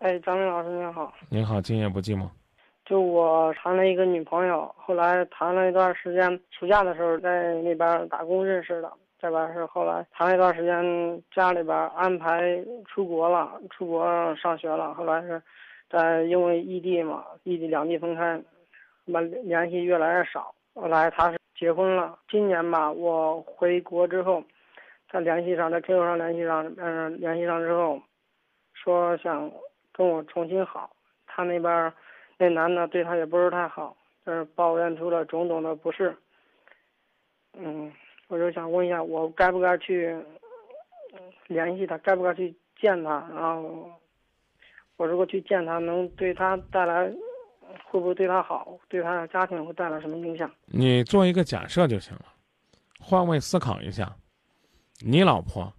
哎，张明老师您好，您好，今夜不寂寞。就我谈了一个女朋友，后来谈了一段时间，暑假的时候在那边打工认识的，这边是后来谈了一段时间，家里边安排出国了，出国上学了，后来是，在因为异地嘛，异地两地分开，完联系越来越少。后来他是结婚了，今年吧，我回国之后，再联系上，在 QQ 上联系上，嗯，联系上之后，说想跟我重新好，他那边。那男的对他也不是太好，就是抱怨出了种种的不是。嗯，我就想问一下，我该不该去联系他？该不该去见他？然后，我如果去见他，能对他带来会不会对他好？对他的家庭会带来什么影响？你做一个假设就行了，换位思考一下，你老婆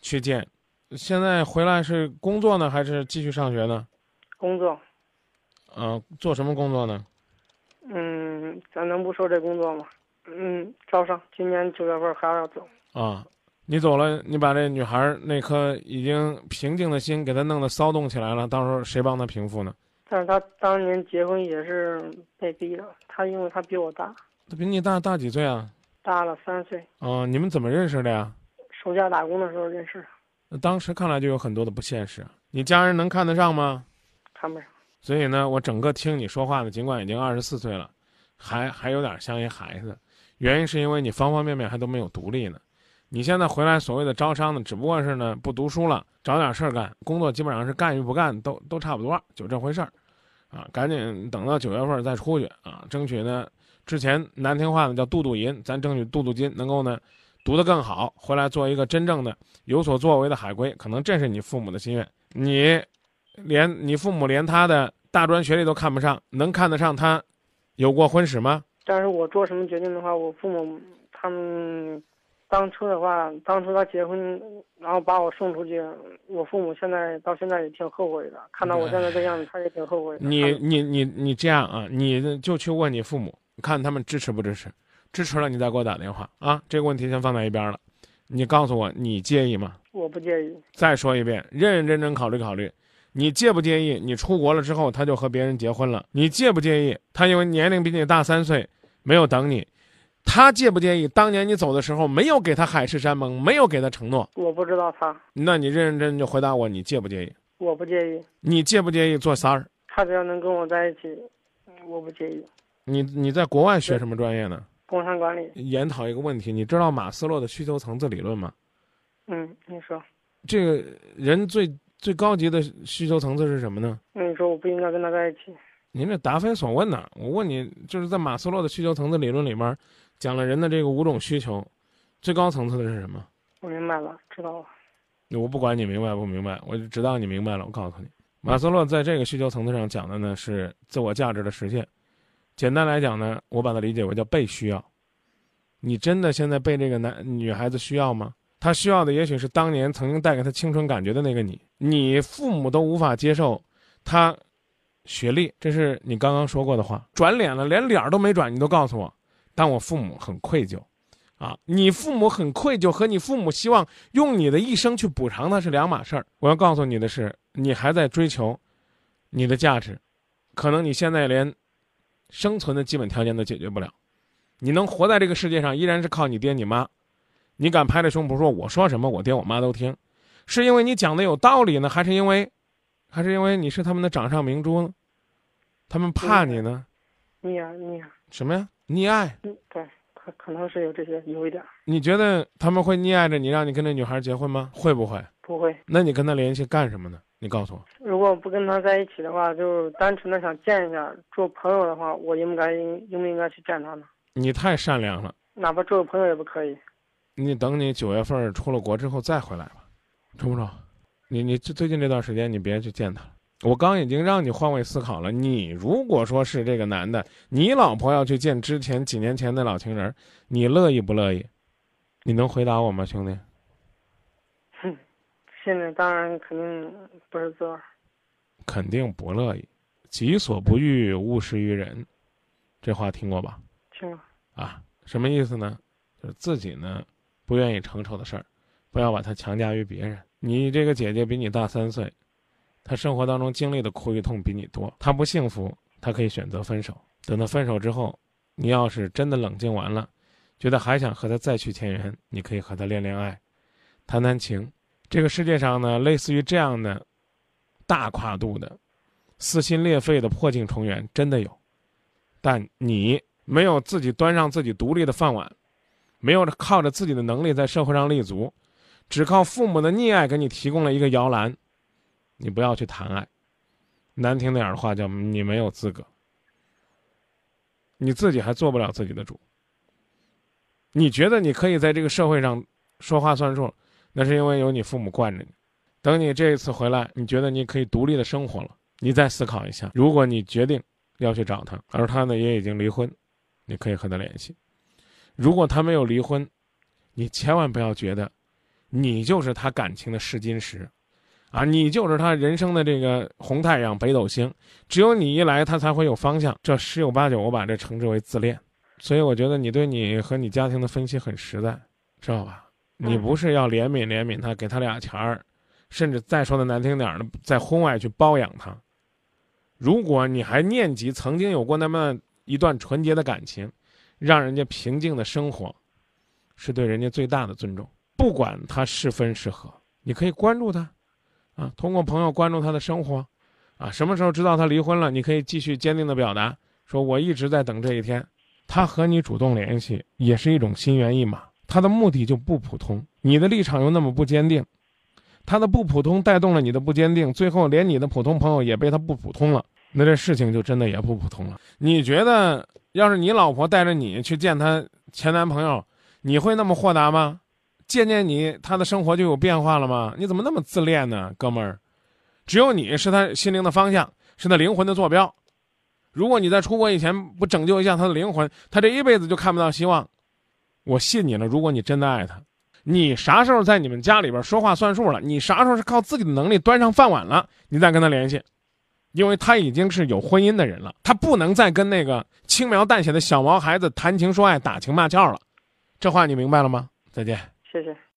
去见，现在回来是工作呢，还是继续上学呢？工作。嗯，做什么工作呢？嗯，咱能不说这工作吗？嗯，招商，今年九月份还要走。啊，你走了，你把这女孩那颗已经平静的心给她弄得骚动起来了，到时候谁帮她平复呢？但是她当年结婚也是被逼的，她因为她比我大。她比你大大几岁啊？大了三岁。啊，你们怎么认识的呀？暑假打工的时候认识。那当时看来就有很多的不现实，你家人能看得上吗？看不上。所以呢，我整个听你说话呢，尽管已经二十四岁了，还还有点像一孩子。原因是因为你方方面面还都没有独立呢。你现在回来所谓的招商呢，只不过是呢不读书了，找点事儿干，工作基本上是干与不干都都差不多，就这回事儿。啊，赶紧等到九月份再出去啊，争取呢之前难听话呢叫镀镀银，咱争取镀镀金，能够呢读得更好，回来做一个真正的有所作为的海归。可能这是你父母的心愿。你。连你父母连他的大专学历都看不上，能看得上他有过婚史吗？但是我做什么决定的话，我父母他们当初的话，当初他结婚，然后把我送出去，我父母现在到现在也挺后悔的。看到我现在这样子，他也挺后悔。你你你你这样啊，你就去问你父母，看他们支持不支持，支持了你再给我打电话啊。这个问题先放在一边了，你告诉我你介意吗？我不介意。再说一遍，认认真真考虑考虑。你介不介意？你出国了之后，他就和别人结婚了。你介不介意？他因为年龄比你大三岁，没有等你。他介不介意？当年你走的时候，没有给他海誓山盟，没有给他承诺。我不知道他。那你认认真真就回答我，你介不介意？我不介意。你介不介意做三儿？他只要能跟我在一起，我不介意。你你在国外学什么专业呢？工商管理。研讨一个问题，你知道马斯洛的需求层次理论吗？嗯，你说。这个人最。最高级的需求层次是什么呢？那你说我不应该跟他在一起？您这答非所问呢。我问你，就是在马斯洛的需求层次理论里面，讲了人的这个五种需求，最高层次的是什么？我明白了，知道了。我不管你明白不明白，我就知道你明白了。我告诉你，马斯洛在这个需求层次上讲的呢是自我价值的实现。简单来讲呢，我把它理解为叫被需要。你真的现在被这个男女孩子需要吗？他需要的也许是当年曾经带给他青春感觉的那个你，你父母都无法接受他学历，这是你刚刚说过的话。转脸了，连脸都没转，你都告诉我，但我父母很愧疚，啊，你父母很愧疚和你父母希望用你的一生去补偿那是两码事儿。我要告诉你的是，你还在追求你的价值，可能你现在连生存的基本条件都解决不了，你能活在这个世界上，依然是靠你爹你妈。你敢拍着胸脯说我说什么我爹我妈都听，是因为你讲的有道理呢，还是因为，还是因为你是他们的掌上明珠呢？他们怕你呢？溺爱溺爱什么呀？溺爱？嗯，对，可可能是有这些，有一点。你觉得他们会溺爱着你，让你跟那女孩结婚吗？会不会？不会。那你跟他联系干什么呢？你告诉我。如果不跟他在一起的话，就单纯的想见一下，做朋友的话，我应不该应应不应该去见他呢？你太善良了。哪怕做个朋友也不可以。你等你九月份出了国之后再回来吧，中不中？你你最最近这段时间你别去见他了。我刚已经让你换位思考了。你如果说是这个男的，你老婆要去见之前几年前的老情人，你乐意不乐意？你能回答我吗，兄弟？哼，现在当然肯定不是滋味。肯定不乐意。己所不欲，勿施于人，这话听过吧？听了。啊，什么意思呢？就是自己呢。不愿意承受的事儿，不要把它强加于别人。你这个姐姐比你大三岁，她生活当中经历的苦与痛比你多，她不幸福，她可以选择分手。等她分手之后，你要是真的冷静完了，觉得还想和她再续前缘，你可以和她恋恋爱，谈谈情。这个世界上呢，类似于这样的大跨度的、撕心裂肺的破镜重圆，真的有。但你没有自己端上自己独立的饭碗，没有靠着自己的能力在社会上立足，只靠父母的溺爱给你提供了一个摇篮，你不要去谈爱。难听点的话叫你没有资格，你自己还做不了自己的主。你觉得你可以在这个社会上说话算数，那是因为有你父母惯着你。等你这一次回来，你觉得你可以独立的生活了，你再思考一下。如果你决定。要去找他，而他呢也已经离婚，你可以和他联系。如果他没有离婚，你千万不要觉得，你就是他感情的试金石，啊，你就是他人生的这个红太阳、北斗星。只有你一来，他才会有方向。这十有八九，我把这称之为自恋。所以我觉得你对你和你家庭的分析很实在，知道吧？你不是要怜悯怜悯他，给他俩钱儿，甚至再说的难听点儿的，在婚外去包养他。如果你还念及曾经有过那么一段纯洁的感情，让人家平静的生活，是对人家最大的尊重。不管他是分是合，你可以关注他，啊，通过朋友关注他的生活，啊，什么时候知道他离婚了，你可以继续坚定的表达，说我一直在等这一天。他和你主动联系，也是一种心猿意马，他的目的就不普通，你的立场又那么不坚定。他的不普通带动了你的不坚定，最后连你的普通朋友也被他不普通了，那这事情就真的也不普通了。你觉得，要是你老婆带着你去见她前男朋友，你会那么豁达吗？见见你，他的生活就有变化了吗？你怎么那么自恋呢，哥们儿？只有你是他心灵的方向，是他灵魂的坐标。如果你在出国以前不拯救一下他的灵魂，他这一辈子就看不到希望。我信你了，如果你真的爱他。你啥时候在你们家里边说话算数了？你啥时候是靠自己的能力端上饭碗了？你再跟他联系，因为他已经是有婚姻的人了，他不能再跟那个轻描淡写的小毛孩子谈情说爱、打情骂俏了。这话你明白了吗？再见。谢谢。